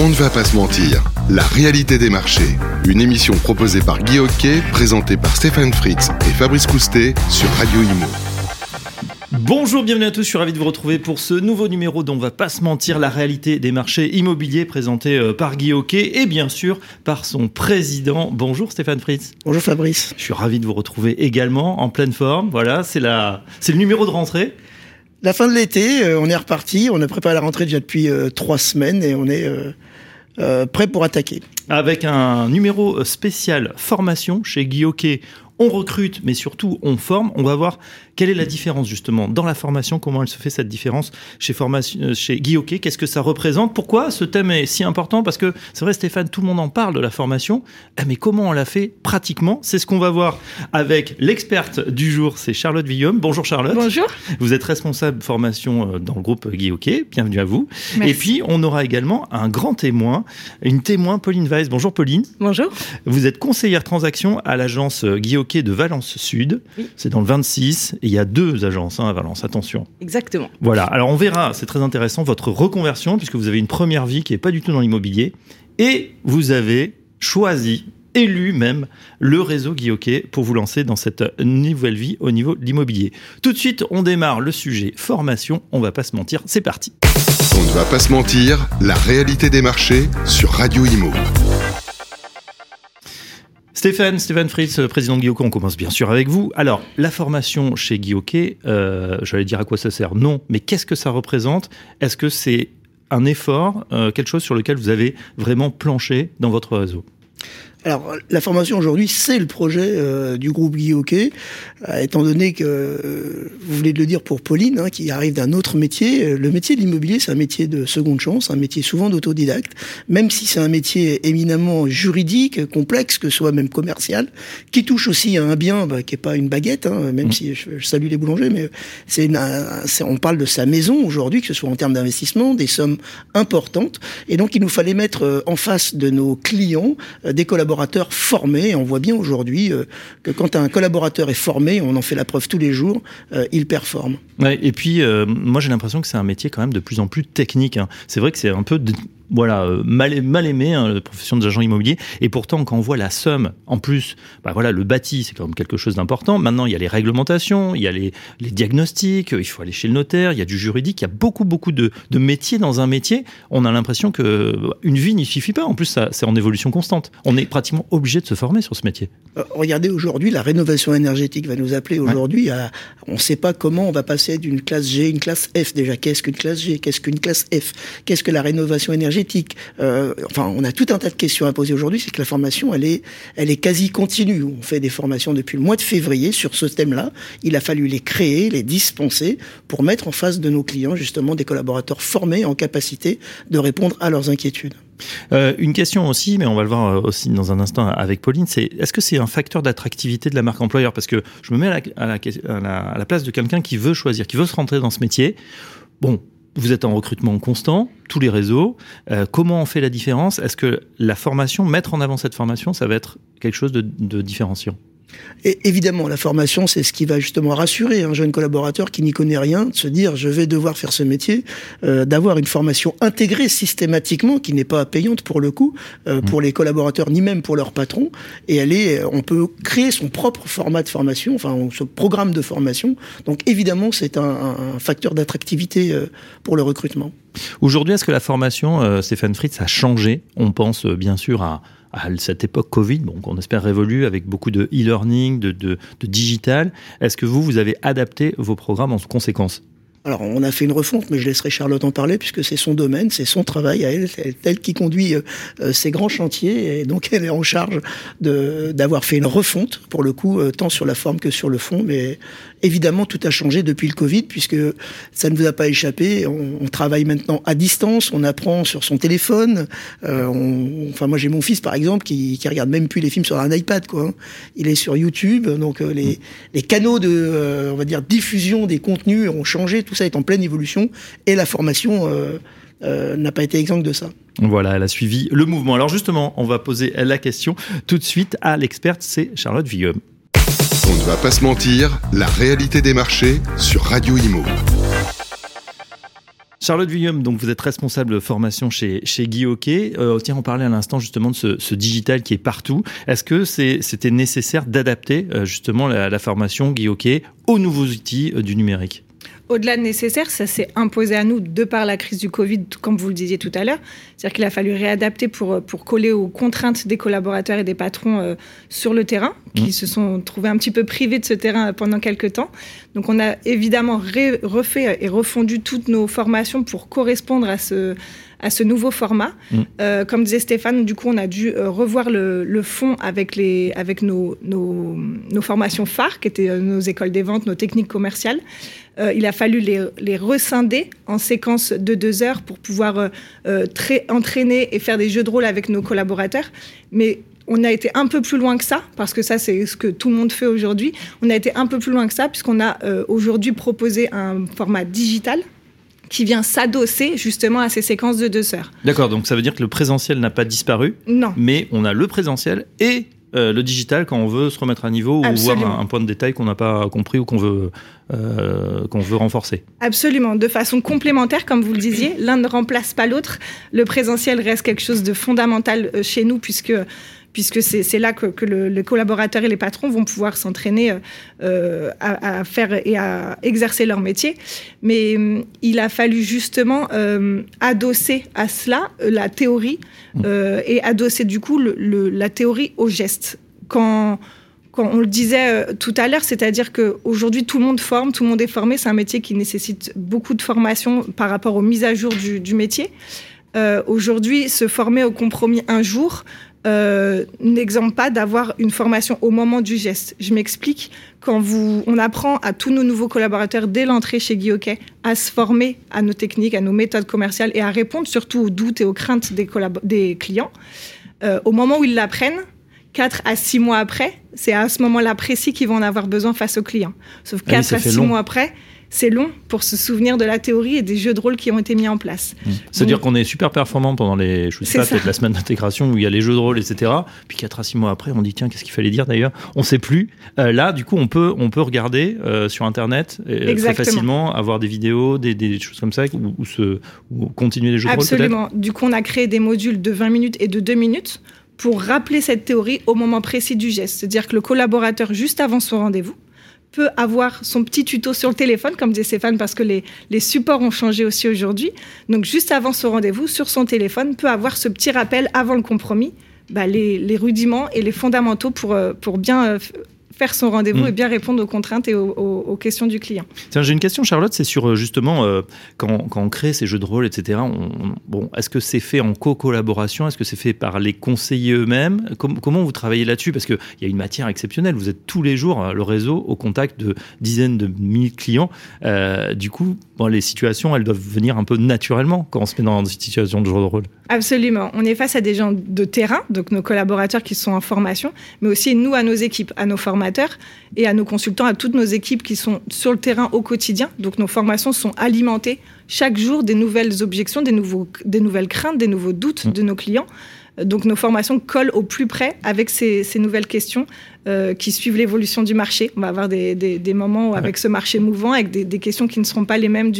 On ne va pas se mentir, la réalité des marchés. Une émission proposée par Guy Hockey, présentée par Stéphane Fritz et Fabrice Coustet sur Radio Imo. Bonjour, bienvenue à tous, je suis ravi de vous retrouver pour ce nouveau numéro dont on va pas se mentir, la réalité des marchés immobiliers présenté euh, par Guy Hockey et bien sûr par son président. Bonjour Stéphane Fritz. Bonjour Fabrice. Je suis ravi de vous retrouver également en pleine forme. Voilà, c'est la, c'est le numéro de rentrée. La fin de l'été, euh, on est reparti, on a préparé la rentrée déjà depuis euh, trois semaines et on est prêt pour attaquer. Avec un numéro spécial formation chez Hockey on recrute, mais surtout on forme. On va voir quelle est la différence justement dans la formation, comment elle se fait cette différence chez, formation, euh, chez Guy Hockey, qu'est-ce que ça représente, pourquoi ce thème est si important, parce que c'est vrai Stéphane, tout le monde en parle de la formation, eh, mais comment on l'a fait pratiquement? C'est ce qu'on va voir avec l'experte du jour, c'est Charlotte Villaume. Bonjour Charlotte. Bonjour. Vous êtes responsable formation euh, dans le groupe Guy Hockey, bienvenue à vous. Et puis on aura également un grand témoin, une témoin Pauline Weiss. Bonjour Pauline. Bonjour. Vous êtes conseillère transaction à l'agence Guy Hockey de Valence Sud. C'est dans le 26 il y a deux agences hein, à Valence, attention. Exactement. Voilà, alors on verra, c'est très intéressant, votre reconversion, puisque vous avez une première vie qui n'est pas du tout dans l'immobilier, et vous avez choisi élu même le réseau Guy pour vous lancer dans cette nouvelle vie au niveau de l'immobilier. Tout de suite, on démarre le sujet formation, on va pas se mentir, c'est parti. On ne va pas se mentir, la réalité des marchés sur Radio Imo. Stéphane, Stéphane Fritz, président de Guillaume, on commence bien sûr avec vous. Alors, la formation chez Guillaume, euh, j'allais dire à quoi ça sert? Non, mais qu'est-ce que ça représente? Est-ce que c'est un effort, euh, quelque chose sur lequel vous avez vraiment planché dans votre réseau? Alors, la formation aujourd'hui, c'est le projet euh, du groupe Guy Hockey, euh, étant donné que, euh, vous venez de le dire pour Pauline, hein, qui arrive d'un autre métier. Le métier de l'immobilier, c'est un métier de seconde chance, un métier souvent d'autodidacte, même si c'est un métier éminemment juridique, complexe, que ce soit même commercial, qui touche aussi à un bien bah, qui est pas une baguette, hein, même mmh. si je, salue les boulangers, mais c'est on parle de sa maison aujourd'hui, que ce soit en termes d'investissement, des sommes importantes. Et donc, il nous fallait mettre en face de nos clients des collaborateurs collaborateurs formés. on voit bien aujourd'hui euh, que quand un collaborateur est formé, on en fait la preuve tous les jours, euh, il performe. Et puis, euh, moi j'ai l'impression que c'est un métier quand même de plus en plus technique. Hein. C'est vrai que c'est un peu voilà, euh, mal, mal aimé, hein, la profession des agents immobiliers. Et pourtant, quand on voit la somme, en plus, bah voilà, le bâti, c'est quand même quelque chose d'important. Maintenant, il y a les réglementations, il y a les, les, diagnostics, il faut aller chez le notaire, il y a du juridique, il y a beaucoup, beaucoup de, de métiers dans un métier. On a l'impression que une vie n'y suffit pas. En plus, c'est en évolution constante. On est pratiquement obligé de se former sur ce métier. Euh, regardez aujourd'hui, la rénovation énergétique va nous appeler aujourd'hui à, on ne sait pas comment on va passer d'une classe G, une classe F déjà. Qu'est-ce qu'une classe G? Qu'est-ce qu'une classe F? Qu'est-ce que la rénovation énergétique? Euh, enfin, on a tout un tas de questions à poser aujourd'hui. C'est que la formation, elle est, elle est quasi continue. On fait des formations depuis le mois de février sur ce thème-là. Il a fallu les créer, les dispenser pour mettre en face de nos clients justement des collaborateurs formés en capacité de répondre à leurs inquiétudes. Euh, une question aussi, mais on va le voir euh, aussi dans un instant avec Pauline, c'est est-ce que c'est un facteur d'attractivité de la marque employeur? Parce que je me mets à la, à la, à la place de quelqu'un qui veut choisir, qui veut se rentrer dans ce métier. Bon, vous êtes en recrutement constant, tous les réseaux. Euh, comment on fait la différence? Est-ce que la formation, mettre en avant cette formation, ça va être quelque chose de, de différenciant? Et évidemment, la formation, c'est ce qui va justement rassurer un jeune collaborateur qui n'y connaît rien, de se dire je vais devoir faire ce métier, euh, d'avoir une formation intégrée systématiquement, qui n'est pas payante pour le coup, euh, mmh. pour les collaborateurs ni même pour leur patron. Et elle est, on peut créer son propre format de formation, enfin ce programme de formation. Donc évidemment, c'est un, un, facteur d'attractivité euh, pour le recrutement. Aujourd'hui, est-ce que la formation, euh, Stéphane Fritz, a changé? On pense euh, bien sûr à à cette époque Covid, bon, qu'on espère révolue avec beaucoup de e-learning, de, de, de digital. Est-ce que vous, vous avez adapté vos programmes en conséquence? Alors, on a fait une refonte, mais je laisserai Charlotte en parler puisque c'est son domaine, c'est son travail à elle, c'est elle qui conduit euh, euh, ces grands chantiers et donc elle est en charge d'avoir fait une refonte pour le coup, euh, tant sur la forme que sur le fond. Mais évidemment, tout a changé depuis le Covid puisque ça ne vous a pas échappé. On, travaille maintenant à distance, on apprend sur son téléphone. enfin, moi j'ai mon fils par exemple qui, qui regarde même plus les films sur un iPad, quoi. Hein. Il est sur YouTube, donc les, les canaux de, on va dire, diffusion des contenus ont changé. Tout ça est en pleine évolution et la formation euh, euh, n'a pas été exempte de ça. Voilà, elle a suivi le mouvement. Alors justement, on va poser la question tout de suite à l'experte, c'est Charlotte Villaume. On ne va pas se mentir, la réalité des marchés sur Radio Imo. Charlotte William, donc vous êtes responsable de formation chez, chez Guy Hockey. Euh, tiens, on parlait à l'instant justement de ce, ce, digital qui est partout. Est-ce que c'était nécessaire d'adapter euh, justement la, la, formation Guy Hockey aux nouveaux outils euh, du numérique? Au-delà de nécessaire, ça s'est imposé à nous de par la crise du Covid, comme vous le disiez tout à l'heure. C'est-à-dire qu'il a fallu réadapter pour, pour coller aux contraintes des collaborateurs et des patrons euh, sur le terrain, qui mmh. se sont trouvés un petit peu privés de ce terrain pendant quelques temps. Donc on a évidemment refait et refondu toutes nos formations pour correspondre à ce, à ce nouveau format. Mmh. Euh, comme disait Stéphane, du coup, on a dû euh, revoir le, le, fond avec, les, avec nos, nos, nos formations phares, qui étaient euh, nos écoles des ventes, nos techniques commerciales. Euh, il a fallu les, les, rescinder en séquences de deux heures pour pouvoir euh, euh, entraîner et faire des jeux de rôle avec nos collaborateurs. Mais on a été un peu plus loin que ça, parce que ça, c'est ce que tout le monde fait aujourd'hui. On a été un peu plus loin que ça, puisqu'on a aujourd'hui proposé un format digital qui vient s'adosser justement à ces séquences de deux heures. D'accord, donc ça veut dire que le présentiel n'a pas disparu. Non. Mais on a le présentiel et euh, le digital quand on veut se remettre à niveau ou voir un, point de détail qu'on n'a pas compris ou qu'on veut, euh, qu'on veut renforcer. Absolument, de façon complémentaire, comme vous le disiez, l'un ne remplace pas l'autre. Le présentiel reste quelque chose de fondamental euh, chez nous puisque puisque c'est là que, que le, les collaborateurs et les patrons vont pouvoir s'entraîner euh, à, à, faire et à exercer leur métier. Mais euh, il a fallu justement euh, adosser à cela euh, la théorie mmh. euh, et adosser du coup le, le, la théorie au geste. Quand quand on le disait euh, tout à l'heure, c'est-à-dire qu'aujourd'hui, tout le monde forme, tout le monde est formé. C'est un métier qui nécessite beaucoup de formation par rapport aux mises à jour du, du métier. Euh, Aujourd'hui, se former au compromis un jour, euh, n'exemple pas d'avoir une formation au moment du geste. Je m'explique. Quand vous, on apprend à tous nos nouveaux collaborateurs dès l'entrée chez Guy à se former à nos techniques, à nos méthodes commerciales et à répondre surtout aux doutes et aux craintes des, des clients. Euh, au moment où ils l'apprennent, 4 à 6 mois après, c'est à ce moment-là précis qu'ils vont en avoir besoin face aux clients. Sauf 4 ah oui, à 6 mois après, c'est long pour se souvenir de la théorie et des jeux de rôle qui ont été mis en place. Mmh. C'est-à-dire qu'on est super performant pendant les, je sais pas, peut-être la semaine d'intégration où il y a les jeux de rôle, etc. Puis 4 à 6 mois après, on dit tiens, qu'est-ce qu'il fallait dire d'ailleurs? On sait plus. Euh, là, du coup, on peut, on peut regarder euh, sur Internet euh, très facilement, avoir des vidéos, des, des choses comme ça, ou, ou, se, ou continuer les jeux Absolument. de rôle Absolument. Du coup, on a créé des modules de 20 minutes et de 2 minutes pour rappeler cette théorie au moment précis du geste. C'est-à-dire que le collaborateur, juste avant son rendez-vous, peut avoir son petit tuto sur le téléphone, comme disait Stéphane, parce que les, les supports ont changé aussi aujourd'hui. Donc, juste avant son rendez-vous, sur son téléphone, peut avoir ce petit rappel avant le compromis, bah, les, les, rudiments et les fondamentaux pour, euh, pour bien euh, faire son rendez-vous mmh. et bien répondre aux contraintes et aux, aux, aux questions du client. J'ai une question, Charlotte, c'est sur euh, justement euh, quand, quand, on crée ces jeux de rôle, etc. On, bon, est-ce que c'est fait en co-collaboration? Est-ce que c'est fait par les conseillers eux-mêmes? Com Comment vous travaillez là-dessus? Parce qu'il y a une matière exceptionnelle. Vous êtes tous les jours euh, le réseau au contact de dizaines de milliers de clients. Euh, du coup, bon, les situations, elles doivent venir un peu naturellement quand on se met dans une situation de jeu de rôle. Absolument. On est face à des gens de terrain, donc nos collaborateurs qui sont en formation, mais aussi nous à nos équipes, à nos formateurs et à nos consultants, à toutes nos équipes qui sont sur le terrain au quotidien. Donc nos formations sont alimentées chaque jour des nouvelles objections, des, nouveaux, des nouvelles craintes, des nouveaux doutes mmh. de nos clients. Donc nos formations collent au plus près avec ces, ces nouvelles questions euh, qui suivent l'évolution du marché. On va avoir des, des, des moments avec ouais. ce marché mouvant, avec des, des, questions qui ne seront pas les mêmes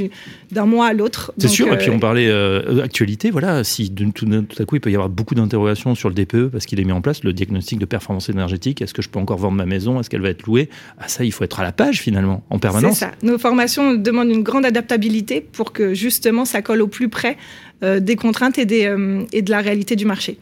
d'un mois à l'autre. C'est sûr, euh, et puis on parlait euh, actualité, voilà, si tout, tout, à coup il peut y avoir beaucoup d'interrogations sur le DPE parce qu'il est mis en place, le diagnostic de performance énergétique, est-ce que je peux encore vendre ma maison, est-ce qu'elle va être louée? Ah, Ça, il faut être à la page finalement, en permanence. C'est ça. Nos formations demandent une grande adaptabilité pour que justement ça colle au plus près euh, des contraintes et, des, euh, et de la réalité du marché.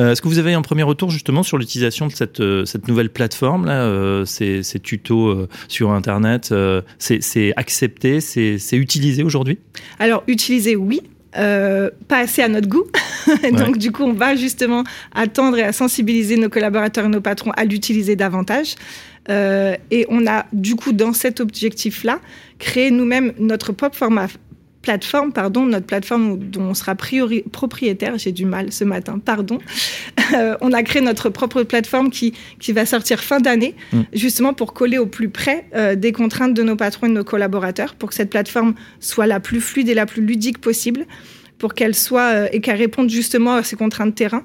Euh, Est-ce que vous avez un premier retour justement sur l'utilisation de cette, euh, cette nouvelle plateforme, là, euh, ces, ces, tutos sur Internet C'est accepté, c'est utilisé aujourd'hui? Alors, utilisé, oui. Euh, pas assez à notre goût. Donc, ouais. du coup, on va justement attendre et à sensibiliser nos collaborateurs et nos patrons à l'utiliser davantage. Euh, et on a, du coup, dans cet objectif-là, créé nous-mêmes notre propre format plateforme, pardon, notre plateforme dont on sera priori, propriétaire, j'ai du mal ce matin, pardon. Euh, on a créé notre propre plateforme qui, qui va sortir fin d'année, mmh. justement pour coller au plus près euh, des contraintes de nos patrons et de nos collaborateurs, pour que cette plateforme soit la plus fluide et la plus ludique possible, pour qu'elle soit euh, et qu'elle réponde justement à ces contraintes de terrain.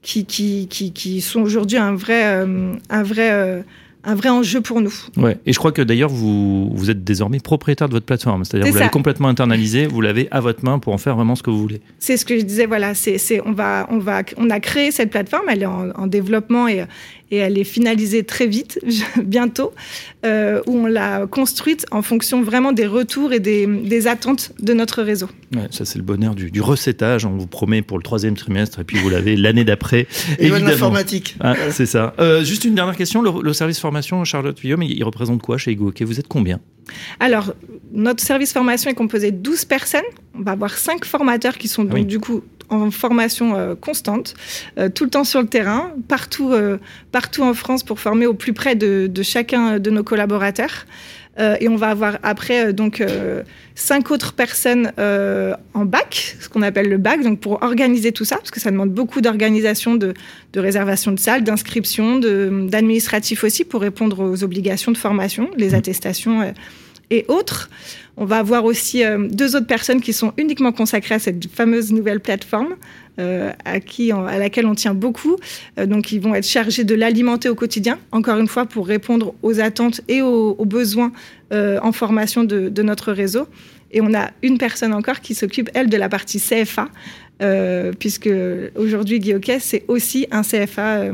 Qui, qui, qui, qui, sont aujourd'hui un vrai, un vrai un vrai enjeu pour nous. Ouais. Et je crois que d'ailleurs, vous, vous êtes désormais propriétaire de votre plateforme. C'est-à-dire vous l'avez complètement internalisé, vous l'avez à votre main pour en faire vraiment ce que vous voulez. C'est ce que je disais, voilà. C'est, on, va, on, va, on a créé cette plateforme, elle est en, en développement et, et elle est finalisée très vite, bientôt, euh, où on l'a construite en fonction vraiment des retours et des, des attentes de notre réseau. Ouais, ça, c'est le bonheur du, du, recettage. On vous promet pour le troisième trimestre, et puis vous l'avez l'année d'après. Et l'informatique. Ah, c'est ça. Euh, juste une dernière question. Le, service formation, Charlotte Guillaume, il, représente quoi chez Ego Vous êtes combien? Alors, notre service formation est composé de 12 personnes. On va avoir 5 formateurs qui sont ah donc du coup en formation euh, constante, euh, tout le temps sur le terrain, partout, euh, partout en France pour former au plus près de, de chacun de nos collaborateurs. et on va avoir après donc cinq autres personnes en bac, ce qu'on appelle le bac, donc pour organiser tout ça, parce que ça demande beaucoup d'organisation, de, de, réservation de salles, d'inscription, d'administratif aussi pour répondre aux obligations de formation, les mmh. attestations et autres. On va avoir aussi euh, deux autres personnes qui sont uniquement consacrées à cette fameuse nouvelle plateforme. Euh, à, qui, à laquelle on tient beaucoup. Euh, donc, ils vont être chargés de l'alimenter au quotidien, encore une fois, pour répondre aux attentes et aux, besoins en formation de, notre réseau. Et on a une personne encore qui s'occupe, elle, de la partie CFA, puisque aujourd'hui, Guy c'est aussi un CFA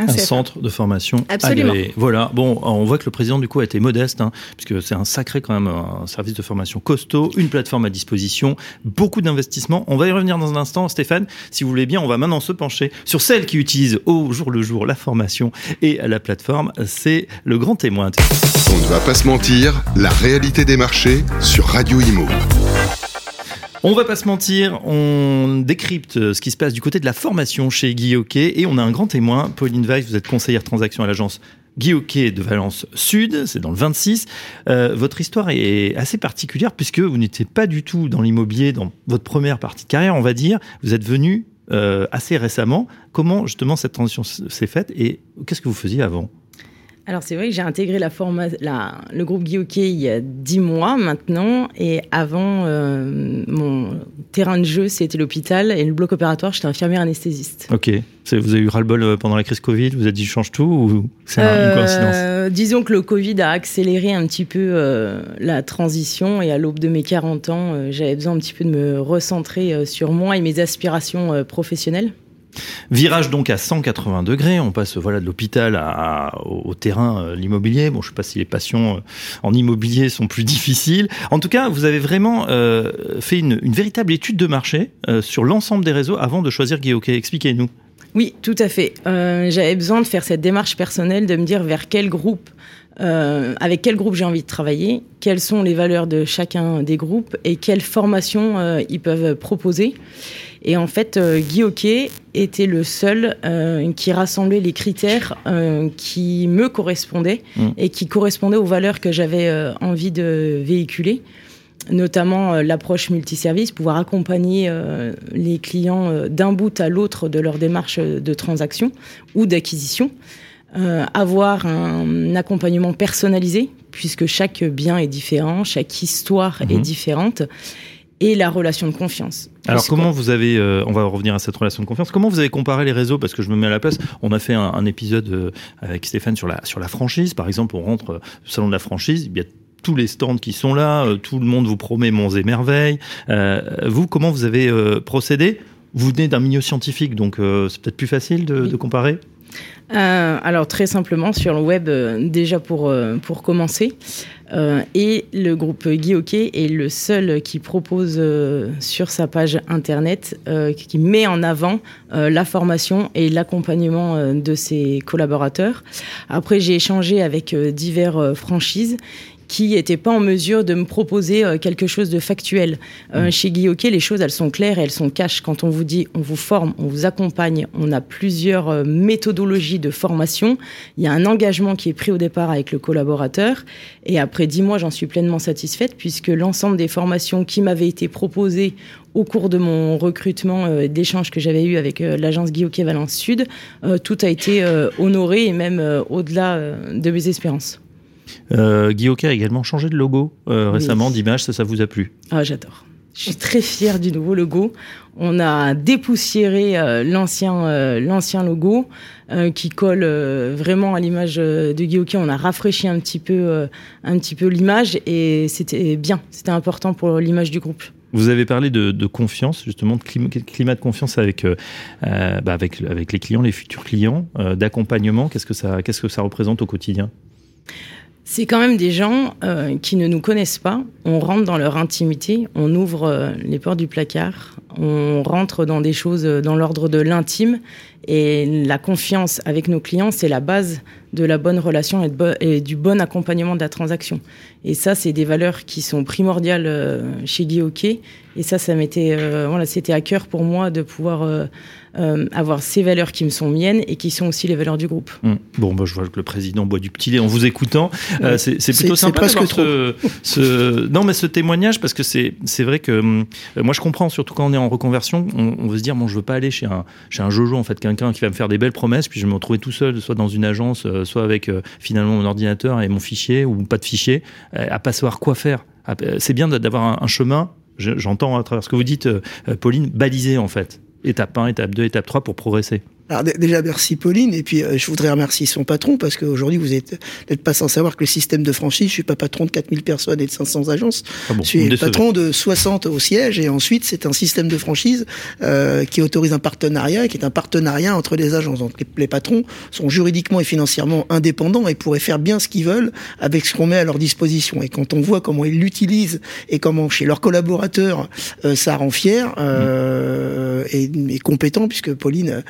un, centre de formation Absolument. Voilà. Bon, on voit que le président du coup a été modeste, hein, puisque c'est un sacré quand même un service de formation costaud, une plateforme à disposition, beaucoup d'investissements. On va y revenir dans un instant, Stéphane. Si vous voulez bien, on va maintenant se pencher sur celle qui utilise au jour le jour la formation et la plateforme. C'est le grand témoin. On ne va pas se mentir, la réalité des marchés sur Radio Imo. On va pas se mentir, on décrypte ce qui se passe du côté de la formation chez Guy et on a un grand témoin, Pauline Weiss, vous êtes conseillère transaction à l'agence Guy de Valence Sud, c'est dans le 26. Euh, votre histoire est assez particulière puisque vous n'étiez pas du tout dans l'immobilier dans votre première partie de carrière, on va dire. Vous êtes venu euh, assez récemment. Comment justement cette transition s'est faite et qu'est-ce que vous faisiez avant? Alors c'est vrai que j'ai intégré la, la le groupe Guy il y a dix mois maintenant. Et avant euh, mon terrain de jeu c'était l'hôpital et le bloc opératoire j'étais infirmière anesthésiste. Ok, vous avez eu ras-le-bol euh, pendant la crise Covid, vous avez dit je change tout ou c'est une euh, coïncidence Disons que le Covid a accéléré un petit peu la transition. Et à l'aube de mes 40 ans j'avais besoin un petit peu de me recentrer sur moi et mes aspirations professionnelles. Virage donc à 180 degrés, on passe voilà de l'hôpital au, terrain, euh, l'immobilier. Bon, je sais pas si les passions euh, en immobilier sont plus difficiles. En tout cas, vous avez vraiment euh, fait une, véritable étude de marché sur l'ensemble des réseaux avant de choisir Guy Expliquez-nous. Oui, tout à fait. J'avais besoin de faire cette démarche personnelle, de me dire vers quel groupe avec quel groupe j'ai envie de travailler, quelles sont les valeurs de chacun des groupes et quelles formations ils peuvent proposer. Et en fait, euh, Guy Hockey était le seul euh, qui rassemblait les critères euh, qui me correspondaient mmh. et qui correspondaient aux valeurs que j'avais envie de véhiculer notamment l'approche multiservice, pouvoir accompagner les clients d'un bout à l'autre de leur démarche de transaction ou d'acquisition, avoir un accompagnement personnalisé, puisque chaque bien est différent, chaque histoire est mmh. différente, et la relation de confiance. Alors comment vous avez, euh, on va revenir à cette relation de confiance, comment vous avez comparé les réseaux? Parce que je me mets à la place, on a fait un, épisode euh, avec Stéphane sur la, sur la franchise, par exemple, on rentre au salon de la franchise, il y a tous les stands qui sont là, euh, tout le monde vous promet monts et merveilles. vous, comment vous avez procédé? Vous venez d'un milieu scientifique, donc c'est peut-être plus facile de, de comparer? Euh, alors très simplement sur le web euh, déjà pour, euh, pour commencer. et le groupe Guy est le seul qui propose sur sa page internet, qui met en avant la formation et l'accompagnement de ses collaborateurs. Après j'ai échangé avec divers franchises qui n'était pas en mesure de me proposer euh, quelque chose de factuel. Euh, mm. Chez Guy les choses, elles sont claires et elles sont cash. Quand on vous dit, on vous forme, on vous accompagne, on a plusieurs euh, méthodologies de formation. Il y a un engagement qui est pris au départ avec le collaborateur. Et après dix mois, j'en suis pleinement satisfaite puisque l'ensemble des formations qui m'avaient été proposées au cours de mon recrutement euh, d'échanges que j'avais eu avec l'agence Guy Valence Sud, tout a été honoré et même au-delà de mes espérances. Euh, Guy a également changé de logo euh, récemment, d'image, ça, ça vous a plu? Ah, j'adore. Je suis très fière du nouveau logo. On a dépoussiéré euh, l'ancien euh, l'ancien logo euh, qui colle vraiment à l'image de Guillaume. On a rafraîchi un petit peu un petit peu l'image et c'était bien. C'était important pour l'image du groupe. Vous avez parlé de, confiance, justement, de climat, de confiance avec, bah, avec, avec les clients, les futurs clients, d'accompagnement. Qu'est-ce que ça, qu'est-ce que ça représente au quotidien? C'est quand même des gens euh, qui ne nous connaissent pas. On rentre dans leur intimité, on ouvre euh, les portes du placard, on rentre dans des choses euh, dans l'ordre de l'intime. Et la confiance avec nos clients, c'est la base de la bonne relation et, du bon accompagnement de la transaction. Et ça, c'est des valeurs qui sont primordiales chez Guy Et ça, ça m'était, voilà, c'était à cœur pour moi de pouvoir euh, avoir ces valeurs qui me sont miennes et qui sont aussi les valeurs du groupe. Hum. Bon, bah, je vois que le président boit du petit lait en vous écoutant. Euh, c'est plutôt sympa ce, ce, non, mais ce témoignage parce que c'est vrai que hum, moi je comprends, surtout quand on est en reconversion, on, on, veut se dire bon, je veux pas aller chez un chez un Jojo en fait, quelqu'un qui va me faire des belles promesses, puis je vais me retrouver tout seul, soit dans une agence, euh, soit avec finalement mon ordinateur et mon fichier ou pas de fichier, à pas savoir quoi faire. C'est bien d'avoir un, un chemin j'entends à travers ce que vous dites, Pauline, balisé en fait étape 1, étape 2, étape 3 pour progresser alors déjà merci Pauline et puis euh, je voudrais remercier son patron parce qu'aujourd'hui vous êtes n'êtes pas sans savoir que le système de franchise, je suis pas patron de 4000 personnes et de 500 agences, ah je suis patron de 60 au siège et ensuite c'est un système de franchise euh, qui autorise un partenariat qui est un partenariat entre les agences. Donc les, patrons sont juridiquement et financièrement indépendants et pourraient faire bien ce qu'ils veulent avec ce qu'on met à leur disposition. Et quand on voit comment ils l'utilisent et comment chez leurs collaborateurs euh, ça rend fier euh, et, et, compétent puisque Pauline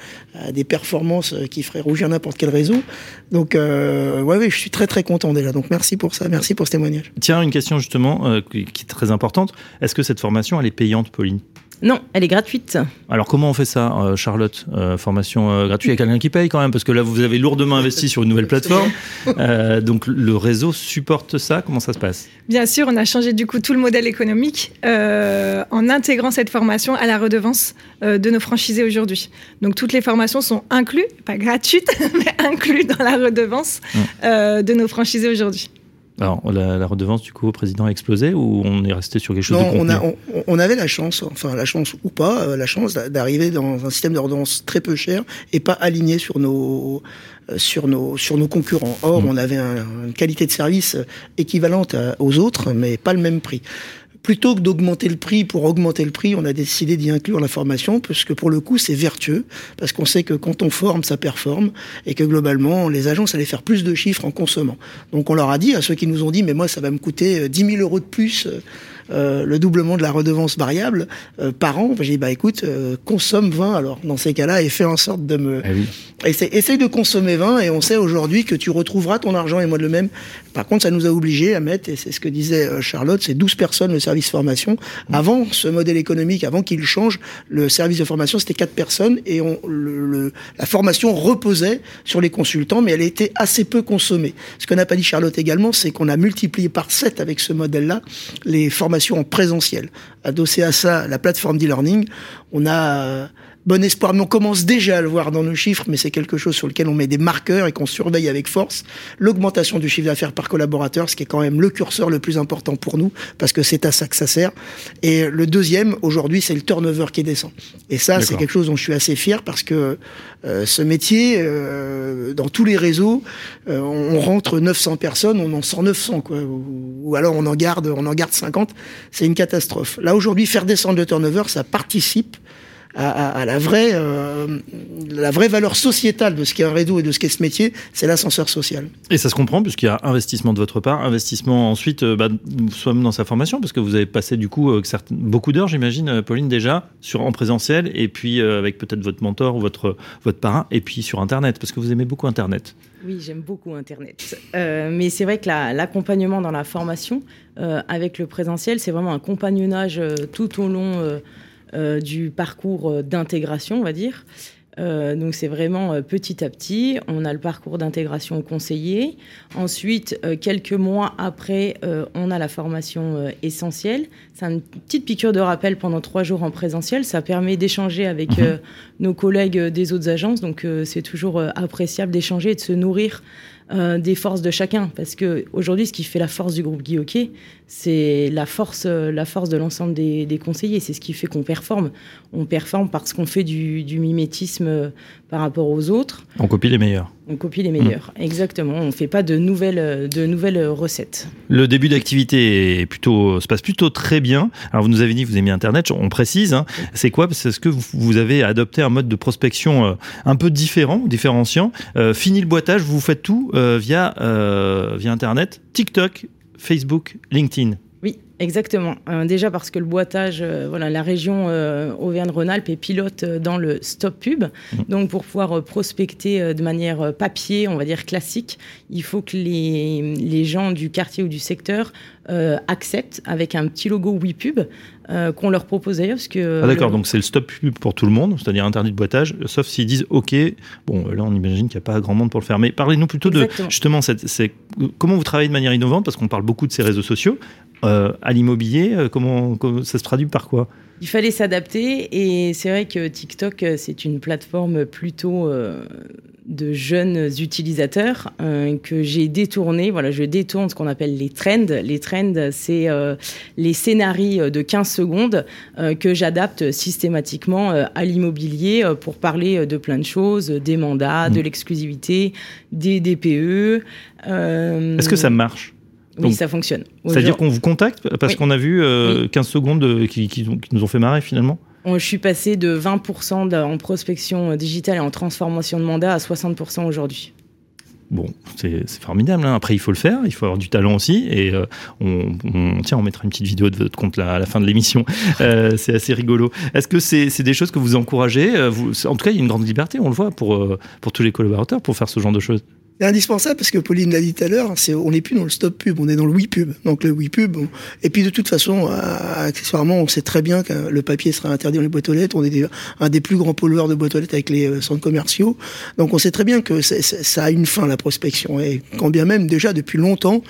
des performances euh, qui feraient rougir n'importe quel réseau. Donc, euh, ouais, je suis très très content déjà. Donc, merci pour ça, merci pour ce témoignage. Tiens, une question justement euh, qui est très importante. Est-ce que cette formation, elle est payante, Pauline? Non, elle est gratuite. Alors comment on fait ça, euh, Charlotte euh, Formation euh, gratuite, il y a quelqu'un qui paye quand même, parce que là vous avez lourdement investi sur une nouvelle plateforme. donc le réseau supporte ça, comment ça se passe? Bien sûr, on a changé du coup tout le modèle économique en intégrant cette formation à la redevance de nos franchisés aujourd'hui. Donc toutes les formations sont incluses, pas gratuites, mais incluses dans la redevance de nos franchisés aujourd'hui. Alors, la, redevance, du coup, au président a explosé ou on est resté sur quelque chose de on, a, on, avait la chance, enfin la chance ou pas, euh, la chance d'arriver dans un système de redevance très peu cher et pas aligné sur nos euh, sur nos sur nos concurrents. Or, mm. on avait une qualité de service équivalente aux autres, mais pas le même prix plutôt que d'augmenter le prix pour augmenter le prix, on a décidé d'y inclure la formation parce que pour le coup, c'est vertueux parce qu'on sait que quand on forme, ça performe et que globalement, les agences allaient faire plus de chiffres en consommant. Donc on leur a dit à ceux qui nous ont dit mais moi ça va me coûter 10 euh, 000 euros de plus euh, euh, le doublement de la redevance variable euh, par an. J'ai dit, bah écoute, euh, consomme 20 alors dans ces cas-là et fais en sorte de me... Ah essaye, de consommer 20 et on sait aujourd'hui que tu retrouveras ton argent et moi de le même. Par contre, ça nous a obligés à mettre, et c'est ce que disait Charlotte, c'est 12 personnes le service formation. Mmh. Avant ce modèle économique, avant qu'il change, le service de formation, c'était 4 personnes et on, le, la formation reposait sur les consultants, mais elle était assez peu consommée. Ce que n'a pas dit Charlotte également, c'est qu'on a multiplié par 7 avec ce modèle-là les formations en présentiel. Adossé à ça, la plateforme d'e-learning, on a euh, bon espoir, mais on commence déjà à le voir dans nos chiffres, mais c'est quelque chose sur lequel on met des marqueurs et qu'on surveille avec force. L'augmentation du chiffre d'affaires par collaborateur, ce qui est quand même le curseur le plus important pour nous, parce que c'est à ça que ça sert. Et le deuxième, aujourd'hui, c'est le turnover qui descend. Et ça, c'est quelque chose dont je suis assez fier, parce que euh, ce métier, euh, dans tous les réseaux, euh, on rentre 900 personnes, on en sort 900, quoi. Ou, ou alors on en garde, on en garde 50. C'est une catastrophe. Là, aujourd'hui, faire descendre le turnover, ça participe à, la vraie euh, la vraie valeur sociétale de ce qu'est un réseau et de ce qu'est ce métier, c'est l'ascenseur social. Et ça se comprend puisqu'il y a investissement de votre part, investissement ensuite, euh, bah, soit dans sa formation, parce que vous avez passé du coup euh, beaucoup d'heures, j'imagine, Pauline déjà, sur en présentiel, et puis avec peut-être votre mentor ou votre votre parrain, et puis sur Internet, parce que vous aimez beaucoup Internet. Oui, j'aime beaucoup Internet. mais c'est vrai que l'accompagnement dans la formation avec le présentiel, c'est vraiment un compagnonnage tout au long euh, du parcours euh, d'intégration, on va dire. Euh, donc c'est vraiment petit à petit. On a le parcours d'intégration conseillé. Ensuite, quelques mois après, on a la formation essentielle. C'est une petite piqûre de rappel pendant trois jours en présentiel. Ça permet d'échanger avec mhm. nos collègues des autres agences. Donc c'est toujours appréciable d'échanger et de se nourrir des forces de chacun. Parce que aujourd'hui, ce qui fait la force du groupe Guy Hockey, c'est la force, la force de l'ensemble des, des, conseillers. C'est ce qui fait qu'on performe. On performe parce qu'on fait du, du, mimétisme par rapport aux autres. On copie les meilleurs. On copie les meilleurs, mmh. exactement. On ne fait pas de nouvelles, de nouvelles recettes. Le début d'activité est plutôt, se passe plutôt très bien. Alors, vous nous avez dit que vous mis Internet, on précise. Hein. C'est quoi? C'est ce que vous, avez adopté un mode de prospection euh, un peu différent, différenciant. Euh, fini le boitage, vous faites tout euh, via, euh, via Internet, TikTok, Facebook, LinkedIn. Oui, exactement. Euh, déjà parce que le boitage, euh, voilà, la région euh, Auvergne-Rhône-Alpes est pilote dans le stop pub. Mmh. Donc pour pouvoir prospecter de manière papier, on va dire classique, il faut que les, les gens du quartier ou du secteur acceptent avec un petit logo WePub euh, qu'on leur propose d'ailleurs. Parce que ah d'accord, le... donc c'est le stop pub pour tout le monde, c'est-à-dire interdit de boitage, sauf s'ils disent OK. Bon, là on imagine qu'il n'y a pas grand monde pour le faire. Mais parlez-nous plutôt Exactement. de justement cette, comment vous travaillez de manière innovante, parce qu'on parle beaucoup de ces réseaux sociaux. Euh, à l'immobilier, euh, comment, comment ça se traduit par quoi? Il fallait s'adapter et c'est vrai que TikTok, c'est une plateforme plutôt euh, de jeunes utilisateurs euh, que j'ai détourné. Voilà, je détourne ce qu'on appelle les trends. Les trends, c'est euh, les scénarios de 15 secondes euh, que j'adapte systématiquement à l'immobilier pour parler de plein de choses, des mandats, mmh. de l'exclusivité, des DPE. Est-ce que ça marche? Oui, ça fonctionne. C'est-à-dire qu'on vous contacte? Parce oui. qu'on a vu euh, oui. 15 secondes qui, qui, qui, nous ont fait marrer finalement? Je suis passé de 20% en prospection digitale et en transformation de mandat à 60% aujourd'hui. Bon, c'est formidable. Hein. Après, il faut le faire. Il faut avoir du talent aussi. Et euh, tiens, on mettra une petite vidéo de votre compte à la fin de l'émission. Euh, c'est assez rigolo. Est-ce que c'est des choses que vous encouragez euh, En tout cas, il y a une grande liberté, on le voit, pour, euh, pour tous les collaborateurs, pour faire ce genre de choses? C'est indispensable parce que Pauline l'a dit tout à l'heure, on n'est plus dans le stop pub, on est dans le oui pub. Donc le oui pub. Et puis de toute façon, accessoirement, on sait très bien que le papier sera interdit dans les boîtes aux lettres. On est un des plus grands pollueurs de boîtes aux lettres avec les euh, centres commerciaux. Donc on sait très bien que ça a une fin la prospection. Et quand bien même déjà depuis longtemps,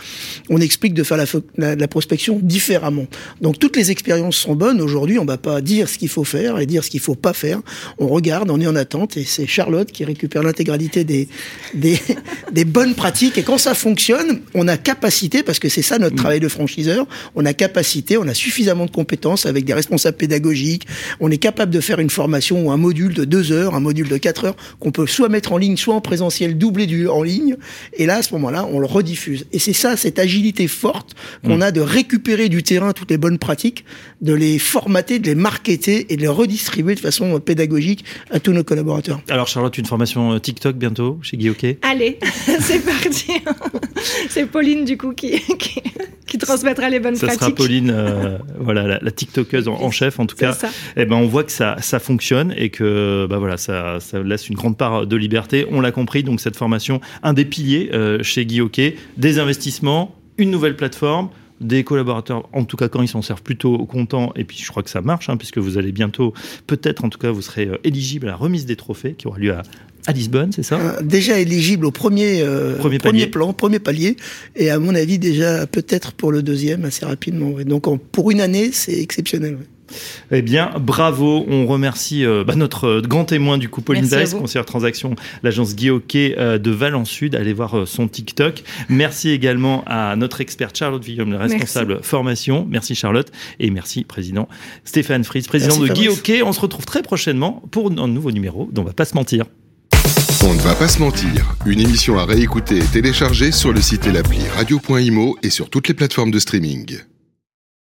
on explique de faire la, prospection différemment. Donc toutes les expériences sont bonnes. Aujourd'hui, on va pas dire ce qu'il faut faire et dire ce qu'il faut pas faire. On regarde, on est en attente et c'est Charlotte qui récupère l'intégralité des, des des bonnes pratiques et quand ça fonctionne, on a capacité, parce que c'est ça notre mmh. travail de franchiseur, on a capacité, on a suffisamment de compétences avec des responsables pédagogiques, on est capable de faire une formation ou un module de deux heures, un module de quatre heures, qu'on peut soit mettre en ligne, soit en présentiel, doublé du en ligne, et là, à ce moment-là, on le rediffuse. Et c'est ça, cette agilité forte qu'on mmh. a de récupérer du terrain toutes les bonnes pratiques, de les formater, de les marketer et de les redistribuer de façon pédagogique à tous nos collaborateurs. Alors Charlotte, une formation TikTok bientôt chez Guy Hockey? Allez c'est parti. c'est Pauline, du coup, qui, qui, qui, transmettra les bonnes ça pratiques. Ça sera Pauline, euh, voilà, la, la TikTokeuse en, en, chef, en tout cas. Et eh ben, on voit que ça, ça fonctionne et que bah, voilà, ça, ça laisse une grande part de liberté. On l'a compris, donc cette formation, un des piliers euh, chez Guy Hockey, des investissements, une nouvelle plateforme, des collaborateurs, en tout cas quand ils s'en servent plutôt contents, et puis je crois que ça marche, hein, puisque vous allez bientôt, peut-être en tout cas, vous serez euh, éligible à la remise des trophées qui aura lieu à, à Lisbonne, c'est ça euh, Déjà éligible au premier, euh, premier, premier, plan, premier palier, et à mon avis déjà peut-être pour le deuxième assez rapidement. Ouais. Donc en, pour une année, c'est exceptionnel. Ouais. Eh bien, bravo. On remercie euh, bah, notre grand témoin du coup, Pauline Dice, conseillère transaction, l'agence Hockey euh, de Valence Sud. Allez voir euh, son TikTok. Merci également à notre experte Charlotte Villaume, responsable merci. formation. Merci Charlotte. Et merci président Stéphane Fries, président merci, de Hockey. On se retrouve très prochainement pour un nouveau numéro dont on va pas se mentir. On ne va pas se mentir. Une émission à réécouter et télécharger sur le site et l'appli radio.imo et sur toutes les plateformes de streaming.